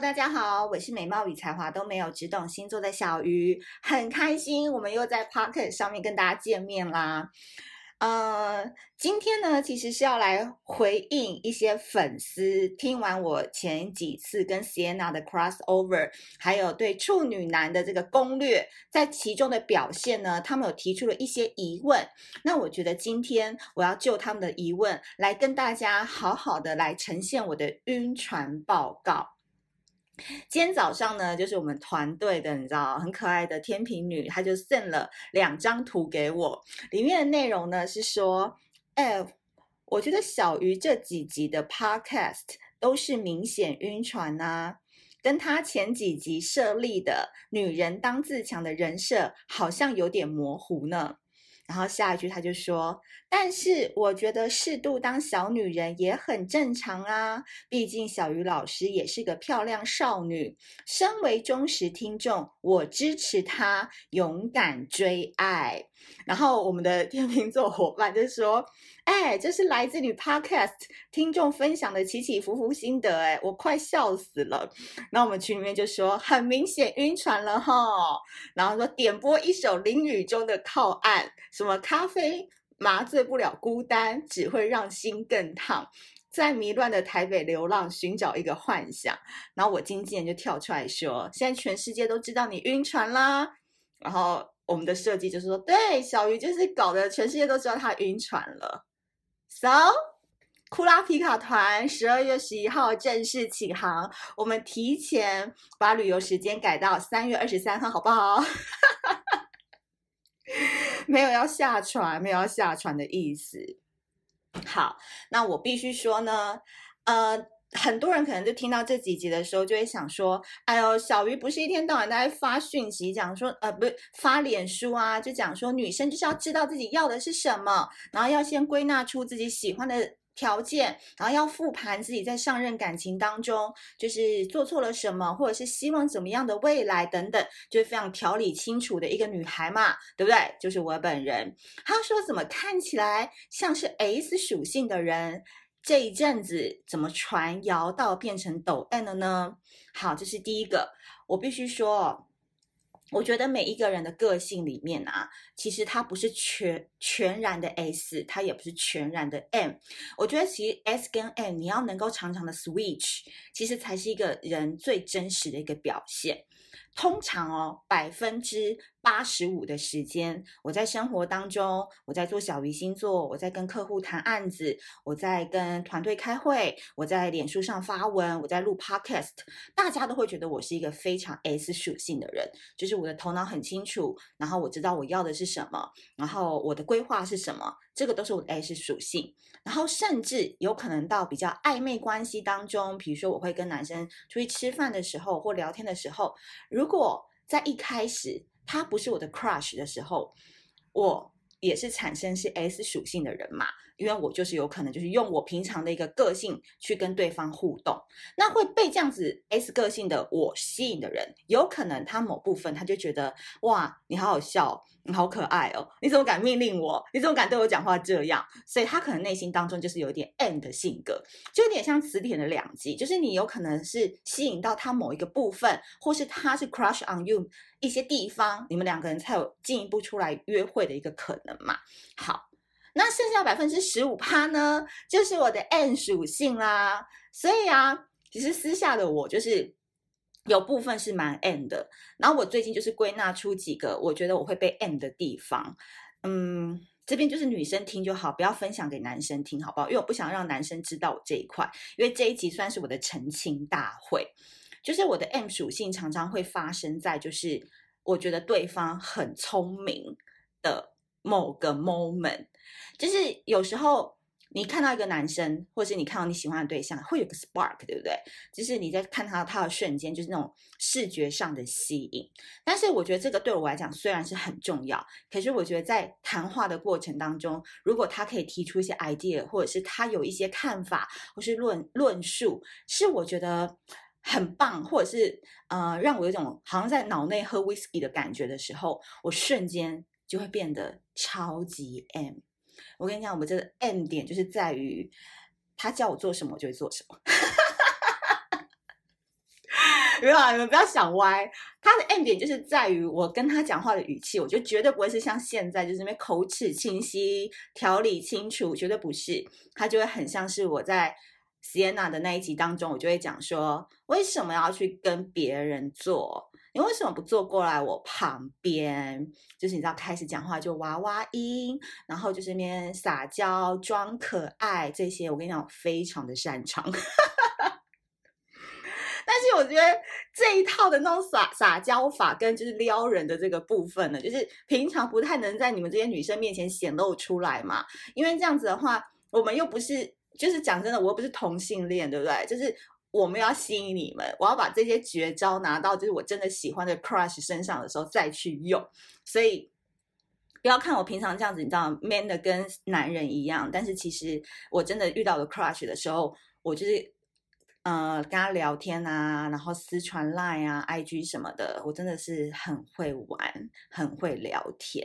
大家好，我是美貌与才华都没有，只懂星座的小鱼，很开心我们又在 Pocket 上面跟大家见面啦。呃，今天呢，其实是要来回应一些粉丝听完我前几次跟 Sienna 的 crossover，还有对处女男的这个攻略，在其中的表现呢，他们有提出了一些疑问。那我觉得今天我要就他们的疑问来跟大家好好的来呈现我的晕船报告。今天早上呢，就是我们团队的，你知道，很可爱的天秤女，她就 send 了两张图给我，里面的内容呢是说，哎，我觉得小鱼这几集的 podcast 都是明显晕船呐，跟她前几集设立的女人当自强的人设好像有点模糊呢。然后下一句他就说：“但是我觉得适度当小女人也很正常啊，毕竟小鱼老师也是个漂亮少女。身为忠实听众，我支持她勇敢追爱。”然后我们的天秤座伙伴就说。哎，这是来自于 Podcast 听众分享的起起伏伏心得，哎，我快笑死了。那我们群里面就说，很明显晕船了哈。然后说点播一首淋雨中的靠岸，什么咖啡麻醉不了孤单，只会让心更烫。在迷乱的台北流浪，寻找一个幻想。然后我经纪人就跳出来说，现在全世界都知道你晕船啦。然后我们的设计就是说，对，小鱼就是搞得全世界都知道他晕船了。So，库拉皮卡团十二月十一号正式起航，我们提前把旅游时间改到三月二十三号，好不好？没有要下船，没有要下船的意思。好，那我必须说呢，呃，很多人可能就听到这几集的时候，就会想说，哎呦，小鱼不是一天到晚都在发讯息，讲说，呃，不是发脸书啊，就讲说女生就是要知道自己要的是什么，然后要先归纳出自己喜欢的条件，然后要复盘自己在上任感情当中就是做错了什么，或者是希望怎么样的未来等等，就是非常条理清楚的一个女孩嘛，对不对？就是我本人。她说怎么看起来像是 S 属性的人？这一阵子怎么传谣到变成抖 N 了呢？好，这是第一个。我必须说，我觉得每一个人的个性里面啊，其实他不是全全然的 S，他也不是全然的 M。我觉得其实 S 跟 M，你要能够常常的 switch，其实才是一个人最真实的一个表现。通常哦，百分之八十五的时间，我在生活当中，我在做小鱼星座，我在跟客户谈案子，我在跟团队开会，我在脸书上发文，我在录 podcast，大家都会觉得我是一个非常 S 属性的人，就是我的头脑很清楚，然后我知道我要的是什么，然后我的规划是什么，这个都是我的 S 属性。然后甚至有可能到比较暧昧关系当中，比如说我会跟男生出去吃饭的时候或聊天的时候，如果在一开始，他不是我的 crush 的时候，我也是产生是 S 属性的人嘛，因为我就是有可能就是用我平常的一个个性去跟对方互动，那会被这样子 S 个性的我吸引的人，有可能他某部分他就觉得哇，你好好笑。你好可爱哦！你怎么敢命令我？你怎么敢对我讲话这样？所以他可能内心当中就是有一点 N 的性格，就有点像磁铁的两极，就是你有可能是吸引到他某一个部分，或是他是 crush on you 一些地方，你们两个人才有进一步出来约会的一个可能嘛。好，那剩下百分之十五趴呢，就是我的 M 属性啦。所以啊，其实私下的我就是。有部分是蛮 M 的，然后我最近就是归纳出几个我觉得我会被 M 的地方，嗯，这边就是女生听就好，不要分享给男生听，好不好？因为我不想让男生知道我这一块，因为这一集算是我的澄清大会，就是我的 M 属性常常会发生在就是我觉得对方很聪明的某个 moment，就是有时候。你看到一个男生，或是你看到你喜欢的对象，会有个 spark，对不对？就是你在看他他的瞬间，就是那种视觉上的吸引。但是我觉得这个对我来讲虽然是很重要，可是我觉得在谈话的过程当中，如果他可以提出一些 idea，或者是他有一些看法，或是论论述，是我觉得很棒，或者是呃让我有种好像在脑内喝 whisky 的感觉的时候，我瞬间就会变得超级 M。我跟你讲，我们这个 M 点就是在于他叫我做什么，我就会做什么。没有啊，你们不要想歪。他的 M 点就是在于我跟他讲话的语气，我就绝对不会是像现在就是那边口齿清晰、条理清楚，绝对不是。他就会很像是我在 Sienna 的那一集当中，我就会讲说，为什么要去跟别人做？你为什么不坐过来我旁边？就是你知道，开始讲话就娃娃音，然后就是那边撒娇、装可爱这些，我跟你讲，我非常的擅长。但是我觉得这一套的那种撒撒娇法跟就是撩人的这个部分呢，就是平常不太能在你们这些女生面前显露出来嘛。因为这样子的话，我们又不是，就是讲真的，我又不是同性恋，对不对？就是我们要吸引你们，我要把这些绝招拿到就是我真的喜欢的 crush 身上的时候再去用。所以不要看我平常这样子，你知道，man 的跟男人一样，但是其实我真的遇到了 crush 的时候，我就是。呃，跟他聊天啊，然后私传 Line 啊、IG 什么的，我真的是很会玩，很会聊天。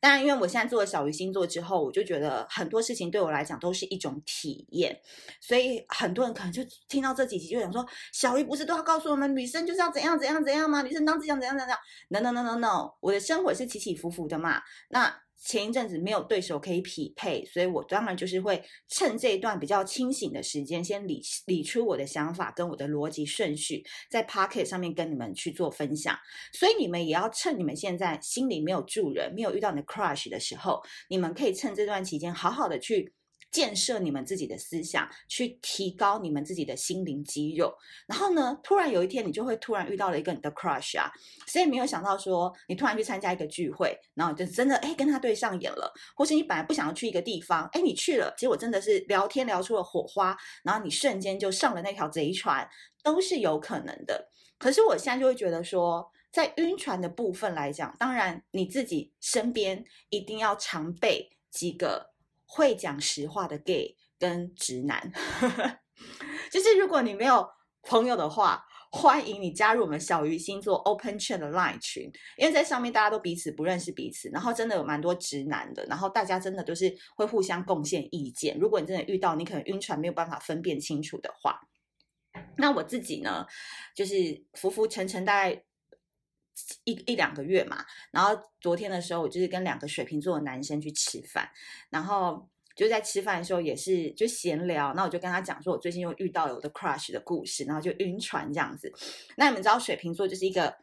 当然，因为我现在做了小鱼星座之后，我就觉得很多事情对我来讲都是一种体验，所以很多人可能就听到这几集就想说：小鱼不是都要告诉我们女生就是要怎样怎样怎样吗？女生当怎样怎样怎样？No No No No No，我的生活是起起伏伏的嘛。那。前一阵子没有对手可以匹配，所以我当然就是会趁这一段比较清醒的时间，先理理出我的想法跟我的逻辑顺序，在 Pocket 上面跟你们去做分享。所以你们也要趁你们现在心里没有住人，没有遇到你的 crush 的时候，你们可以趁这段期间好好的去。建设你们自己的思想，去提高你们自己的心灵肌肉。然后呢，突然有一天，你就会突然遇到了一个你的 crush 啊，谁也没有想到说，你突然去参加一个聚会，然后就真的哎跟他对上眼了，或是你本来不想要去一个地方，哎你去了，结果真的是聊天聊出了火花，然后你瞬间就上了那条贼船，都是有可能的。可是我现在就会觉得说，在晕船的部分来讲，当然你自己身边一定要常备几个。会讲实话的 gay 跟直男，就是如果你没有朋友的话，欢迎你加入我们小鱼星座 Open Chat 的 Line 群，因为在上面大家都彼此不认识彼此，然后真的有蛮多直男的，然后大家真的都是会互相贡献意见。如果你真的遇到你可能晕船没有办法分辨清楚的话，那我自己呢，就是浮浮沉沉大概。一一两个月嘛，然后昨天的时候，我就是跟两个水瓶座的男生去吃饭，然后就在吃饭的时候也是就闲聊，那我就跟他讲说，我最近又遇到了我的 crush 的故事，然后就晕船这样子。那你们知道水瓶座就是一个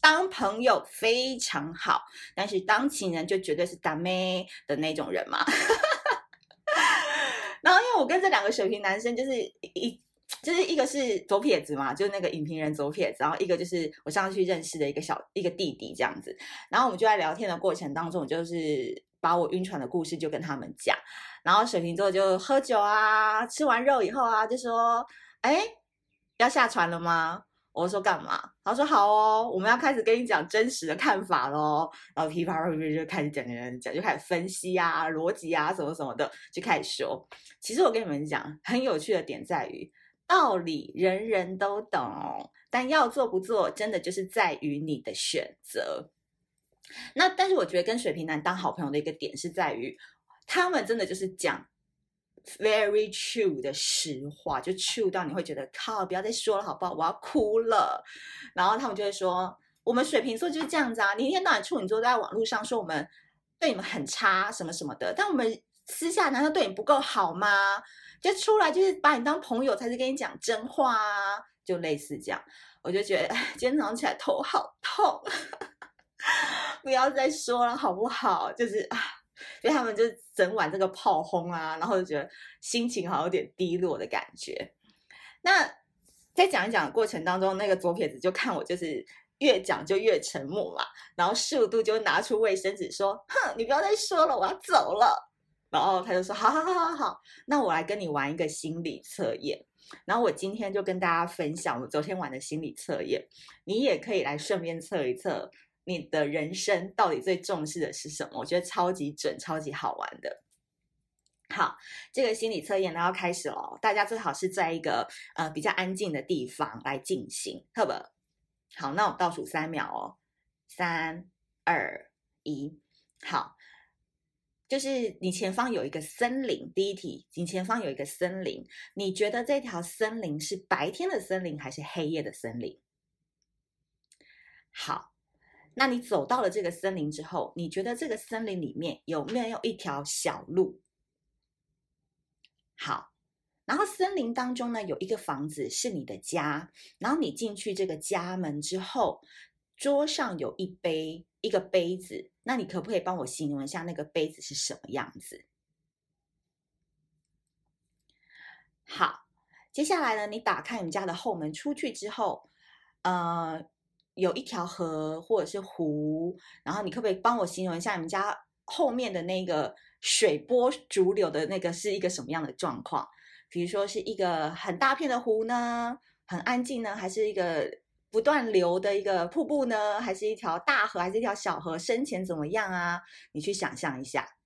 当朋友非常好，但是当情人就绝对是打妹的那种人嘛。然后因为我跟这两个水瓶男生就是一。就是一个是左撇子嘛，就是那个影评人左撇子，然后一个就是我上次去认识的一个小一个弟弟这样子，然后我们就在聊天的过程当中，就是把我晕船的故事就跟他们讲，然后水瓶座就喝酒啊，吃完肉以后啊，就说，哎，要下船了吗？我说干嘛？他说好哦，我们要开始跟你讲真实的看法喽，然后噼啪啪啪就开始讲讲讲，就开始分析啊，逻辑啊，什么什么的，就开始说。其实我跟你们讲，很有趣的点在于。道理人人都懂，但要做不做，真的就是在于你的选择。那但是我觉得跟水瓶男当好朋友的一个点是在于，他们真的就是讲 very true 的实话，就 true 到你会觉得靠，不要再说了好不好？我要哭了。然后他们就会说，我们水瓶座就是这样子啊，你一天到晚处女座都在网络上说我们对你们很差什么什么的，但我们私下难道对你不够好吗？就出来就是把你当朋友，才是跟你讲真话啊，就类似这样。我就觉得 今天早上起来头好痛，不要再说了好不好？就是啊，所以他们就整晚这个炮轰啊，然后就觉得心情好像有点低落的感觉。那在讲一讲的过程当中，那个左撇子就看我就是越讲就越沉默嘛，然后速度就拿出卫生纸说：“哼，你不要再说了，我要走了。”然后他就说：“好好好好好，那我来跟你玩一个心理测验。然后我今天就跟大家分享我昨天玩的心理测验，你也可以来顺便测一测你的人生到底最重视的是什么？我觉得超级准，超级好玩的。好，这个心理测验呢要开始了，大家最好是在一个呃比较安静的地方来进行，好不好？好，那我倒数三秒哦，三二一，好。”就是你前方有一个森林。第一题，你前方有一个森林，你觉得这条森林是白天的森林还是黑夜的森林？好，那你走到了这个森林之后，你觉得这个森林里面有没有一条小路？好，然后森林当中呢，有一个房子是你的家，然后你进去这个家门之后，桌上有一杯一个杯子，那你可不可以帮我形容一下那个杯子是什么样子？好，接下来呢，你打开你们家的后门出去之后，呃，有一条河或者是湖，然后你可不可以帮我形容一下你们家后面的那个？水波逐流的那个是一个什么样的状况？比如说是一个很大片的湖呢，很安静呢，还是一个不断流的一个瀑布呢，还是一条大河，还是一条小河？深浅怎么样啊？你去想象一下。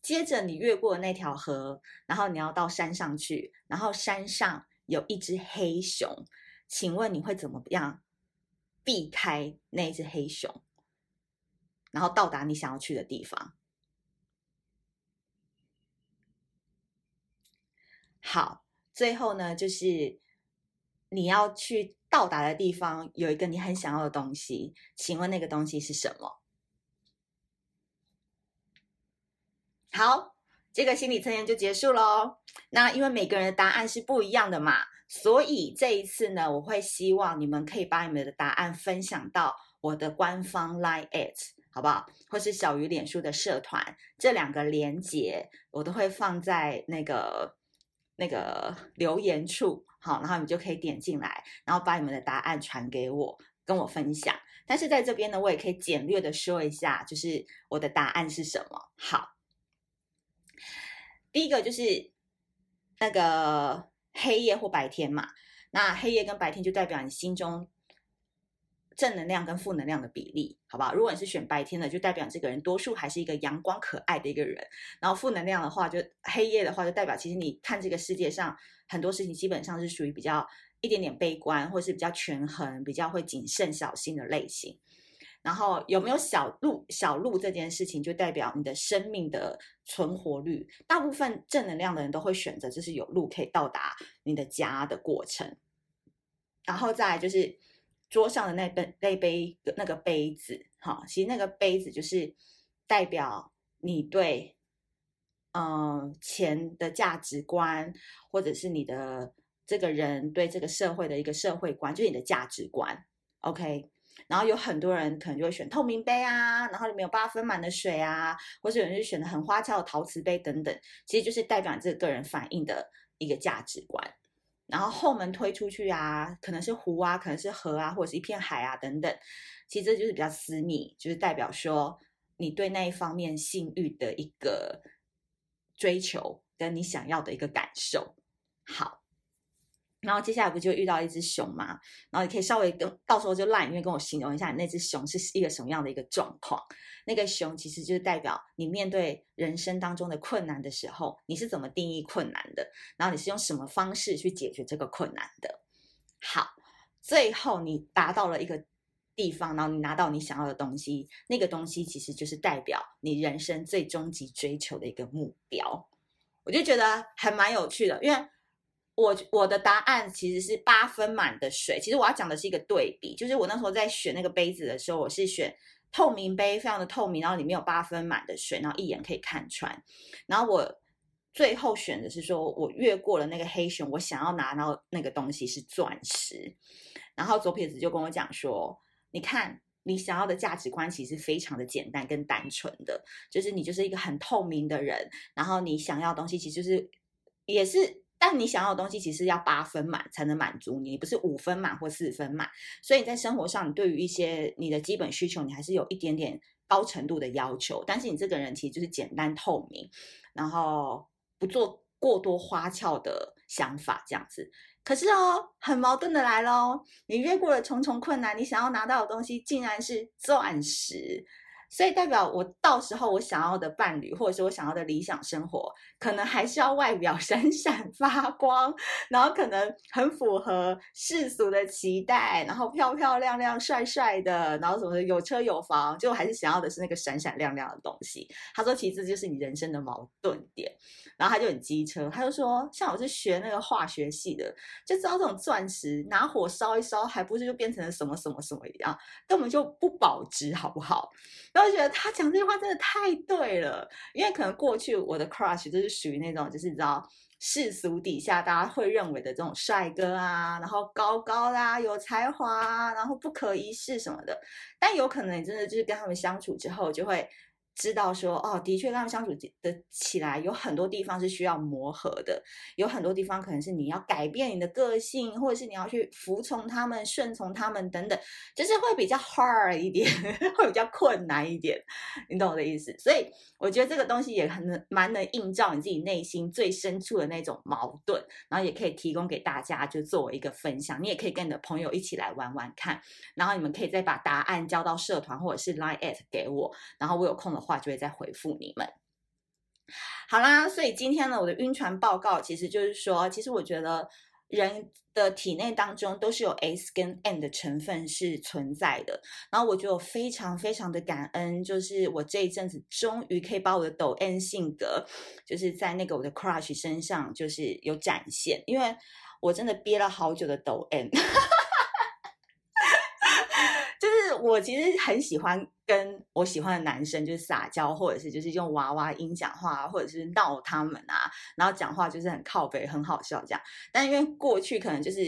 接着你越过那条河，然后你要到山上去，然后山上有一只黑熊，请问你会怎么样避开那只黑熊？然后到达你想要去的地方。好，最后呢，就是你要去到达的地方有一个你很想要的东西，请问那个东西是什么？好，这个心理测验就结束喽。那因为每个人的答案是不一样的嘛，所以这一次呢，我会希望你们可以把你们的答案分享到我的官方 Line at。好不好？或是小鱼脸书的社团，这两个连接我都会放在那个那个留言处，好，然后你就可以点进来，然后把你们的答案传给我，跟我分享。但是在这边呢，我也可以简略的说一下，就是我的答案是什么。好，第一个就是那个黑夜或白天嘛，那黑夜跟白天就代表你心中。正能量跟负能量的比例，好不好？如果你是选白天的，就代表这个人多数还是一个阳光可爱的一个人。然后负能量的话，就黑夜的话，就代表其实你看这个世界上很多事情基本上是属于比较一点点悲观，或是比较权衡、比较会谨慎小心的类型。然后有没有小路？小路这件事情就代表你的生命的存活率。大部分正能量的人都会选择就是有路可以到达你的家的过程。然后再就是。桌上的那杯那杯那个杯子，哈，其实那个杯子就是代表你对，嗯、钱的价值观，或者是你的这个人对这个社会的一个社会观，就是你的价值观。OK，然后有很多人可能就会选透明杯啊，然后里面有八分满的水啊，或者有人就选的很花俏的陶瓷杯等等，其实就是代表这个个人反映的一个价值观。然后后门推出去啊，可能是湖啊，可能是河啊，或者是一片海啊等等，其实这就是比较私密，就是代表说你对那一方面性欲的一个追求，跟你想要的一个感受。好。然后接下来不就遇到一只熊吗？然后你可以稍微跟到时候就 LINE 里面跟我形容一下，你那只熊是一个什么样的一个状况？那个熊其实就是代表你面对人生当中的困难的时候，你是怎么定义困难的？然后你是用什么方式去解决这个困难的？好，最后你达到了一个地方，然后你拿到你想要的东西，那个东西其实就是代表你人生最终极追求的一个目标。我就觉得还蛮有趣的，因为。我我的答案其实是八分满的水。其实我要讲的是一个对比，就是我那时候在选那个杯子的时候，我是选透明杯，非常的透明，然后里面有八分满的水，然后一眼可以看穿。然后我最后选的是说，我越过了那个黑熊，我想要拿到那个东西是钻石。然后左撇子就跟我讲说，你看你想要的价值观其实非常的简单跟单纯的，就是你就是一个很透明的人，然后你想要的东西其实就是也是。但你想要的东西其实要八分满才能满足你，你不是五分满或四分满。所以你在生活上，你对于一些你的基本需求，你还是有一点点高程度的要求。但是你这个人其实就是简单透明，然后不做过多花俏的想法这样子。可是哦，很矛盾的来喽，你越过了重重困难，你想要拿到的东西竟然是钻石。所以代表我到时候我想要的伴侣，或者是我想要的理想生活，可能还是要外表 闪闪发光，然后可能很符合世俗的期待，然后漂漂亮亮、帅帅的，然后什么有车有房，就还是想要的是那个闪闪亮亮的东西。他说，其实这就是你人生的矛盾点。然后他就很机车，他就说，像我是学那个化学系的，就知道这种钻石拿火烧一烧，还不是就变成了什么什么什么一样，根本就不保值，好不好？我觉得他讲这句话真的太对了，因为可能过去我的 crush 就是属于那种，就是你知道世俗底下大家会认为的这种帅哥啊，然后高高啦、有才华啊，然后不可一世什么的。但有可能你真的就是跟他们相处之后，就会。知道说哦，的确跟他们相处的起来，有很多地方是需要磨合的，有很多地方可能是你要改变你的个性，或者是你要去服从他们、顺从他们等等，就是会比较 hard 一点，会比较困难一点，你懂我的意思？所以我觉得这个东西也很能蛮能映照你自己内心最深处的那种矛盾，然后也可以提供给大家，就作为一个分享。你也可以跟你的朋友一起来玩玩看，然后你们可以再把答案交到社团或者是 Line at 给我，然后我有空的话。就会再回复你们。好啦，所以今天呢，我的晕船报告其实就是说，其实我觉得人的体内当中都是有 S 跟 N 的成分是存在的。然后我觉得我非常非常的感恩，就是我这一阵子终于可以把我的抖 N 性格，就是在那个我的 crush 身上就是有展现，因为我真的憋了好久的抖 N。我其实很喜欢跟我喜欢的男生就是撒娇，或者是就是用娃娃音讲话，或者是闹他们啊，然后讲话就是很靠北，很好笑这样。但因为过去可能就是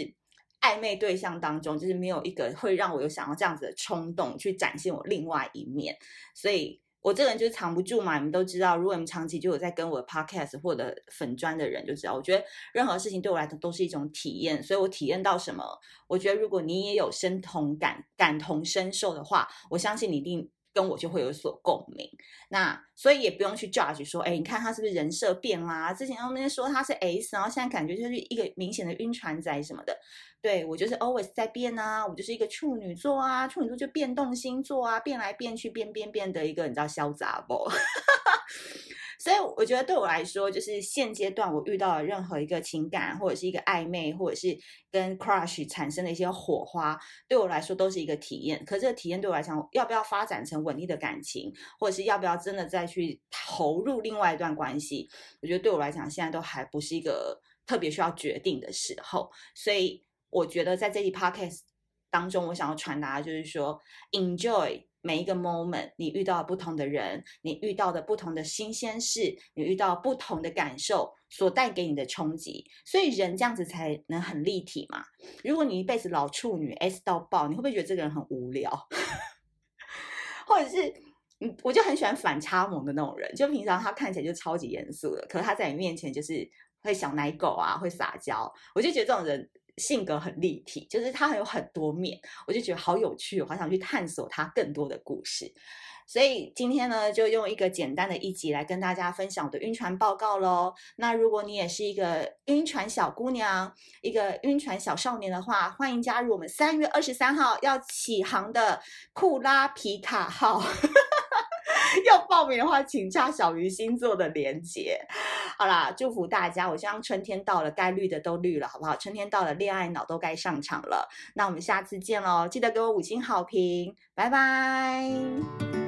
暧昧对象当中，就是没有一个会让我有想要这样子的冲动去展现我另外一面，所以。我这个人就是藏不住嘛，你们都知道。如果你们长期就有在跟我的 podcast 或者粉砖的人就知道，我觉得任何事情对我来讲都是一种体验。所以我体验到什么，我觉得如果你也有身同感、感同身受的话，我相信你一定。跟我就会有所共鸣，那所以也不用去 judge 说，哎，你看他是不是人设变啦？之前他们说他是 S，然后现在感觉就是一个明显的晕船仔什么的。对，我就是 always 在变啊，我就是一个处女座啊，处女座就变动星座啊，变来变去，变变变的一个你知道潇洒不？所以我觉得对我来说，就是现阶段我遇到的任何一个情感，或者是一个暧昧，或者是跟 crush 产生的一些火花，对我来说都是一个体验。可这个体验对我来讲，要不要发展成稳定的感情，或者是要不要真的再去投入另外一段关系，我觉得对我来讲，现在都还不是一个特别需要决定的时候。所以我觉得在这期 podcast 当中，我想要传达的就是说，enjoy。每一个 moment，你遇到不同的人，你遇到的不同的新鲜事，你遇到不同的感受，所带给你的冲击，所以人这样子才能很立体嘛。如果你一辈子老处女 S 到爆，你会不会觉得这个人很无聊？或者是，嗯，我就很喜欢反差萌的那种人，就平常他看起来就超级严肃的，可是他在你面前就是会小奶狗啊，会撒娇，我就觉得这种人。性格很立体，就是他很有很多面，我就觉得好有趣，好想去探索他更多的故事。所以今天呢，就用一个简单的一集来跟大家分享我的晕船报告喽。那如果你也是一个晕船小姑娘，一个晕船小少年的话，欢迎加入我们三月二十三号要起航的库拉皮卡号。要报名的话，请加小鱼星座的连接。好啦，祝福大家！我希望春天到了，该绿的都绿了，好不好？春天到了，恋爱脑都该上场了。那我们下次见喽！记得给我五星好评，拜拜。